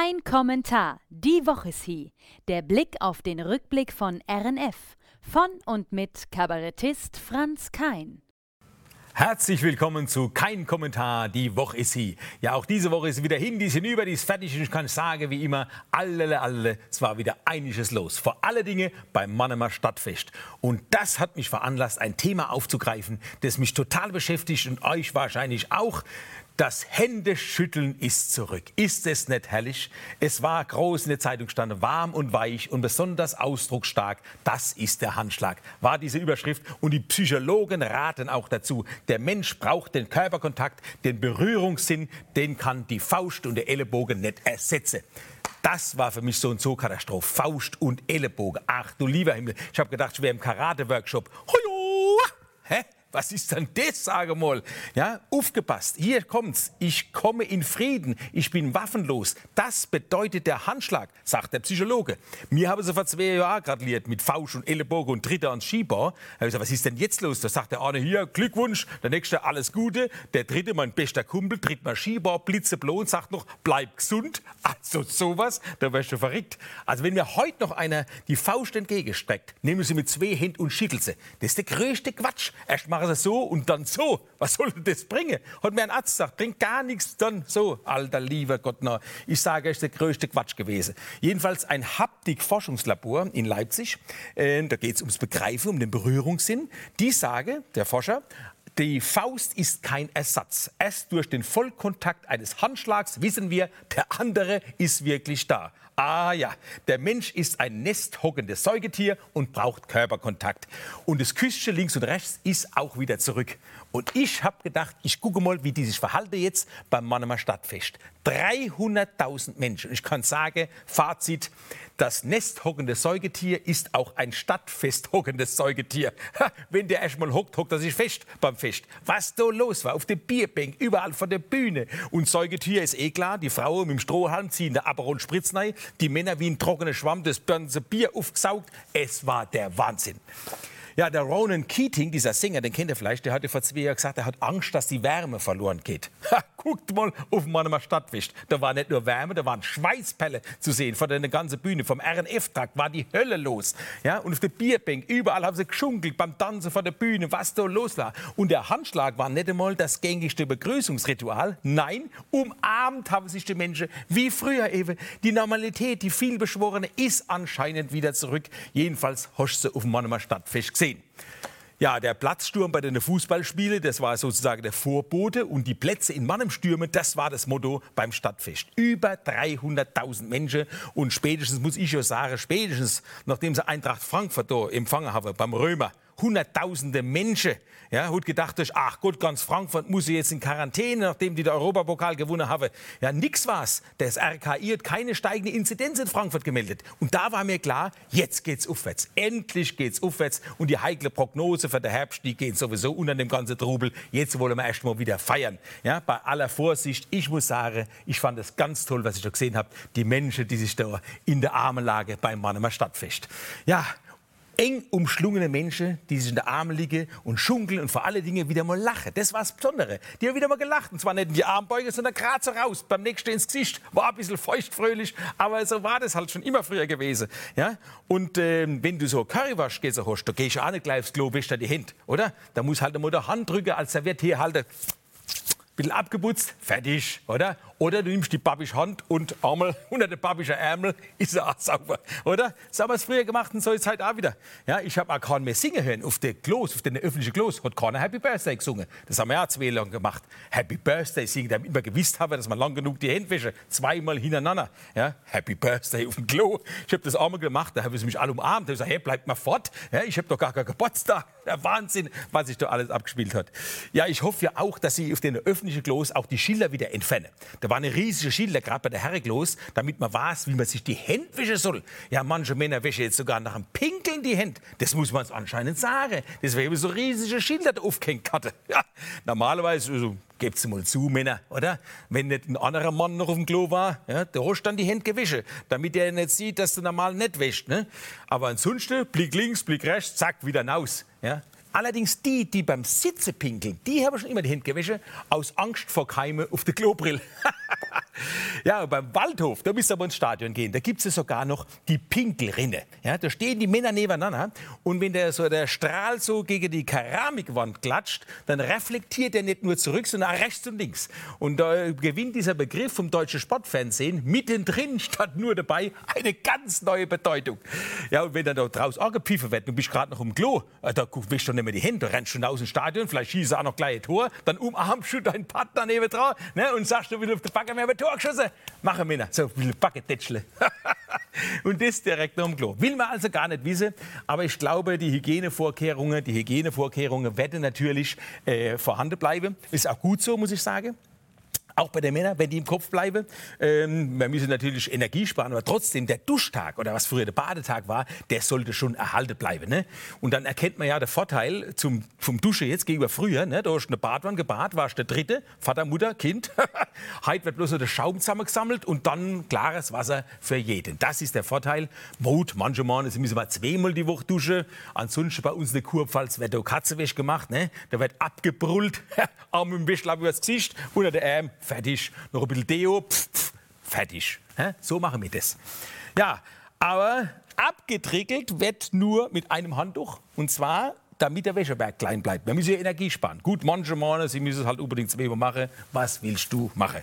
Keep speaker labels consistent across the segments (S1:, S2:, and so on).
S1: Kein Kommentar. Die Woche ist hier. Der Blick auf den Rückblick von RNF. Von und mit Kabarettist Franz Kein.
S2: Herzlich willkommen zu Kein Kommentar, die Woche ist sie. Ja, auch diese Woche ist wieder hin, die ist hinüber, die ist fertig und ich kann sagen, wie immer, alle, alle, es war wieder einiges los. Vor alle Dinge beim Mannemer Stadtfest. Und das hat mich veranlasst, ein Thema aufzugreifen, das mich total beschäftigt und euch wahrscheinlich auch. Das Händeschütteln ist zurück. Ist es nicht herrlich? Es war groß in der Zeitung stand, warm und weich und besonders ausdrucksstark. Das ist der Handschlag, war diese Überschrift. Und die Psychologen raten auch dazu. Der Mensch braucht den Körperkontakt, den Berührungssinn, den kann die Faust und der Ellenbogen nicht ersetzen. Das war für mich so ein so Katastrophe. Faust und Ellenbogen. Ach du lieber Himmel. Ich habe gedacht, ich wäre im Karate-Workshop. Hä? Was ist denn das, sage mal? Ja, aufgepasst. Hier kommt's. Ich komme in Frieden. Ich bin waffenlos. Das bedeutet der Handschlag, sagt der Psychologe. Mir haben sie vor zwei Jahren gratuliert mit Faust und Ellenbogen und Dritter ans Skibar. Ich gesagt, was ist denn jetzt los? Da sagt der eine hier, Glückwunsch. Der nächste, alles Gute. Der dritte, mein bester Kumpel, tritt mal Skibar, blitzeblau und sagt noch, bleib gesund. Also sowas, da wärst du verrückt. Also wenn mir heute noch einer die Faust entgegenstreckt, nehmen sie mit zwei Händen und schütteln sie. Das ist der größte Quatsch. Erst machen sie so und dann so. Was soll das bringen? Hat mir ein Arzt gesagt, bringt gar nichts, dann so. Alter, lieber Gott, na. Ich sage, ist der größte Quatsch gewesen. Jedenfalls ein Haptik-Forschungslabor in Leipzig. Äh, da geht es ums Begreifen, um den Berührungssinn. Die sage, der Forscher, die Faust ist kein Ersatz. Erst durch den Vollkontakt eines Handschlags wissen wir, der andere ist wirklich da. Ah ja, der Mensch ist ein nesthockendes Säugetier und braucht Körperkontakt. Und das Küsschen links und rechts ist auch wieder zurück. Und ich habe gedacht, ich gucke mal, wie die sich verhalten jetzt beim Mannemer Stadtfest. 300.000 Menschen. Ich kann sagen, Fazit, das nesthockende Säugetier ist auch ein stadtfesthockendes Säugetier. Ha, wenn der erst mal hockt, hockt er sich fest beim Fest. Was da los war, auf der Bierbank, überall von der Bühne. Und Säugetier ist eh klar, die Frauen mit dem Strohhalm ziehen der Aperol Spritz rein, die Männer wie ein trockener Schwamm das ganze Bier aufgesaugt. Es war der Wahnsinn. Ja, der Ronan Keating, dieser Sänger, den kennt ihr vielleicht, der hatte vor zwei Jahren gesagt, er hat Angst, dass die Wärme verloren geht. Ha, guckt mal auf meiner Stadtwicht. Da war nicht nur Wärme, da waren Schweißpelle zu sehen von der ganzen Bühne. Vom RNF-Tag war die Hölle los. Ja, und auf der Bierbank, überall haben sie geschunkelt beim Tanzen vor der Bühne, was da los war. Und der Handschlag war nicht einmal das gängigste Begrüßungsritual. Nein, umarmt haben sich die Menschen wie früher eben. Die Normalität, die vielbeschworene, ist anscheinend wieder zurück. Jedenfalls hast du auf dem Mannemer Stadtfest gesehen. Ja, der Platzsturm bei den Fußballspielen, das war sozusagen der Vorbote. Und die Plätze in Mannem stürmen, das war das Motto beim Stadtfest. Über 300.000 Menschen. Und spätestens, muss ich ja sagen, spätestens, nachdem sie Eintracht Frankfurt empfangen haben, beim Römer, hunderttausende Menschen. Ja, hat gedacht, ach Gott, ganz Frankfurt muss jetzt in Quarantäne, nachdem die den Europapokal gewonnen haben. Ja, nix war's. Das RKI hat keine steigende Inzidenz in Frankfurt gemeldet. Und da war mir klar, jetzt geht's aufwärts. Endlich geht's aufwärts. Und die heikle Prognose für den Herbst, die geht sowieso unter dem ganzen Trubel. Jetzt wollen wir erst mal wieder feiern. Ja, bei aller Vorsicht. Ich muss sagen, ich fand es ganz toll, was ich da gesehen habe. Die Menschen, die sich da in der Armenlage beim Mannemer Stadtfest. Ja, eng umschlungene Menschen, die sich in der Arme liegen und schunkeln und vor allen Dingen wieder mal lachen. Das war das Besondere. Die haben wieder mal gelacht. Und zwar nicht in die Armbeuge, sondern gerade so raus. Beim nächsten ins Gesicht. War ein bisschen feuchtfröhlich, aber so war das halt schon immer früher gewesen. Ja? Und äh, wenn du so Currywasch gehst, hast, da gehst du auch nicht gleich aufs Klo, wäschst dir die Hände, oder? Da muss halt einmal die Hand drücken als Serviette halten bisschen abgeputzt, fertig, oder? Oder du nimmst die babische Hand und einmal unter den babischen Ärmel ist er auch sauber, oder? So haben wir es früher gemacht und so ist es halt auch wieder. Ja, ich habe auch keinen mehr singen hören. Auf den Klos, auf den öffentlichen Klos hat keiner Happy Birthday gesungen. Das haben wir auch zwei lang gemacht. Happy Birthday singen, damit wir gewusst haben, dass man lang genug die Hände wäsche. Zweimal hintereinander. Ja, Happy Birthday auf dem Klo. Ich habe das einmal gemacht, da haben sie mich alle umarmt. Da habe ich gesagt, hey, bleibt mal fort. Ja, ich habe doch gar keinen Geburtstag. Der Wahnsinn, was sich da alles abgespielt hat. Ja, ich hoffe ja auch, dass sie auf den öffentlichen Klos auch die Schilder wieder entfernen. Da war eine riesige bei der Herrenklos, damit man weiß, wie man sich die Hände wischen soll. Ja, manche Männer wäschen jetzt sogar nach dem Pinkeln die Hände. Das muss man anscheinend sagen. Das wäre so riesige Schilder da aufgehängt hatte. Ja, normalerweise, also, Gebt's mal zu, Männer, oder? Wenn nicht ein anderer Mann noch auf dem Klo war, ja, der hast dann die Hände gewischt, damit er nicht sieht, dass du normal nicht wäscht. Ne? Aber ansonsten, Blick links, Blick rechts, zack, wieder raus. Ja? Allerdings die, die beim Sitzen pinkeln, die haben schon immer die Hände gewaschen, aus Angst vor Keime auf der Klobrille. ja, beim Waldhof, da müsst ihr aber ins Stadion gehen. Da gibt es sogar noch die Pinkelrinne. Ja, da stehen die Männer nebeneinander und wenn der, so der Strahl so gegen die Keramikwand klatscht, dann reflektiert er nicht nur zurück, sondern auch rechts und links. Und da gewinnt dieser Begriff vom deutschen Sportfernsehen mittendrin statt nur dabei eine ganz neue Bedeutung. Ja, und wenn dann da draußen angepfiffen wird, du bist gerade noch im Klo, äh, da wischst du nicht mehr die Hände, du rennst schon aus dem Stadion, vielleicht schießt auch noch gleich ein Tor, dann umarmst du deinen Partner neben dran ne, und sagst du wieder auf der Backe, wir haben ein Tor geschossen. Machen wir so ein Backe und das direkt noch im Klo. Will man also gar nicht wissen, aber ich glaube, die Hygienevorkehrungen, die Hygienevorkehrungen werden natürlich äh, vorhanden bleiben. Ist auch gut so, muss ich sagen auch bei den Männern, wenn die im Kopf bleiben. Ähm, wir müssen natürlich Energie sparen, aber trotzdem, der Duschtag oder was früher der Badetag war, der sollte schon erhalten bleiben. Ne? Und dann erkennt man ja den Vorteil zum, vom Dusche jetzt gegenüber früher. Ne? Da hast du eine Badwanne gebadet, warst der Dritte, Vater, Mutter, Kind. Heute wird bloß der Schaum zusammengesammelt und dann klares Wasser für jeden. Das ist der Vorteil. Mut, manche Mal müssen wir zweimal die Woche duschen. Ansonsten bei uns in der Kurpfalz wird da Katzenwäsche gemacht. Ne? Da wird abgebrüllt, Arm im Wäschlapp übers Gesicht, unter der Arm fertig. Noch ein bisschen Deo, pf, pf, fertig. So machen wir das. Ja, aber abgetrickelt wird nur mit einem Handtuch. Und zwar, damit der Wäscheberg klein bleibt. Wir müssen ja Energie sparen. Gut, manche Männer, sie müssen es halt unbedingt zweimal machen. Was willst du machen?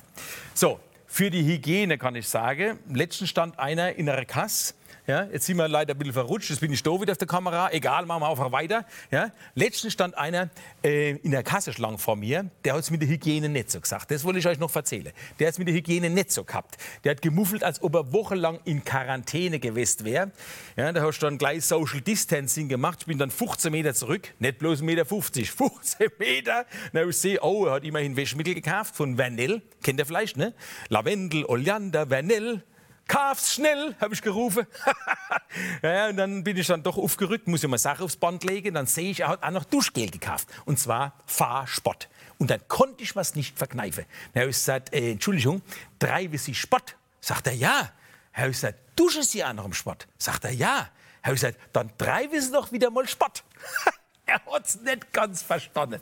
S2: So, für die Hygiene kann ich sagen, letzten stand einer in einer Kasse ja, jetzt sind wir leider ein bisschen verrutscht, jetzt bin ich da wieder auf der Kamera. Egal, machen wir einfach weiter. Ja, letztens stand einer äh, in der Kasseschlange vor mir, der hat es mit der Hygiene nicht so gesagt. Das wollte ich euch noch erzählen. Der hat es mit der Hygiene nicht so gehabt. Der hat gemuffelt, als ob er wochenlang in Quarantäne gewesen wäre. Ja, da hast du dann gleich Social Distancing gemacht. Ich bin dann 15 Meter zurück, nicht bloß 1,50 Meter, 15 Meter. Na, ich sehe, oh, er hat immerhin Wäschmittel gekauft von Vernell. Kennt ihr vielleicht, ne? Lavendel, Oleander, Vernell. Kauf's schnell, habe ich gerufen. ja, und dann bin ich dann doch aufgerückt, muss ich mal Sache aufs Band legen. Dann sehe ich, er hat auch noch Duschgel gekauft. Und zwar Fahrspott. Und dann konnte ich was nicht verkneifen. Dann habe ich gesagt, äh, Entschuldigung, treibe Sie Spott? Sagt er, ja. Dann habe ich gesagt, duschen Sie auch noch im Spott? Sagt er, ja. Dann habe ich gesagt, dann treiben Sie doch wieder mal Spott. er hat es nicht ganz verstanden.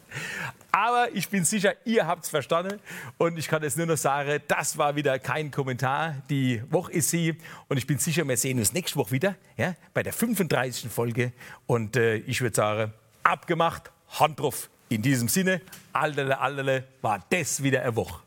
S2: Aber ich bin sicher, ihr habt es verstanden. Und ich kann jetzt nur noch sagen, das war wieder kein Kommentar. Die Woche ist sie. Und ich bin sicher, wir sehen uns nächste Woche wieder ja, bei der 35. Folge. Und äh, ich würde sagen, abgemacht, Hand drauf. In diesem Sinne, allerle, allerle, war das wieder eine Woche.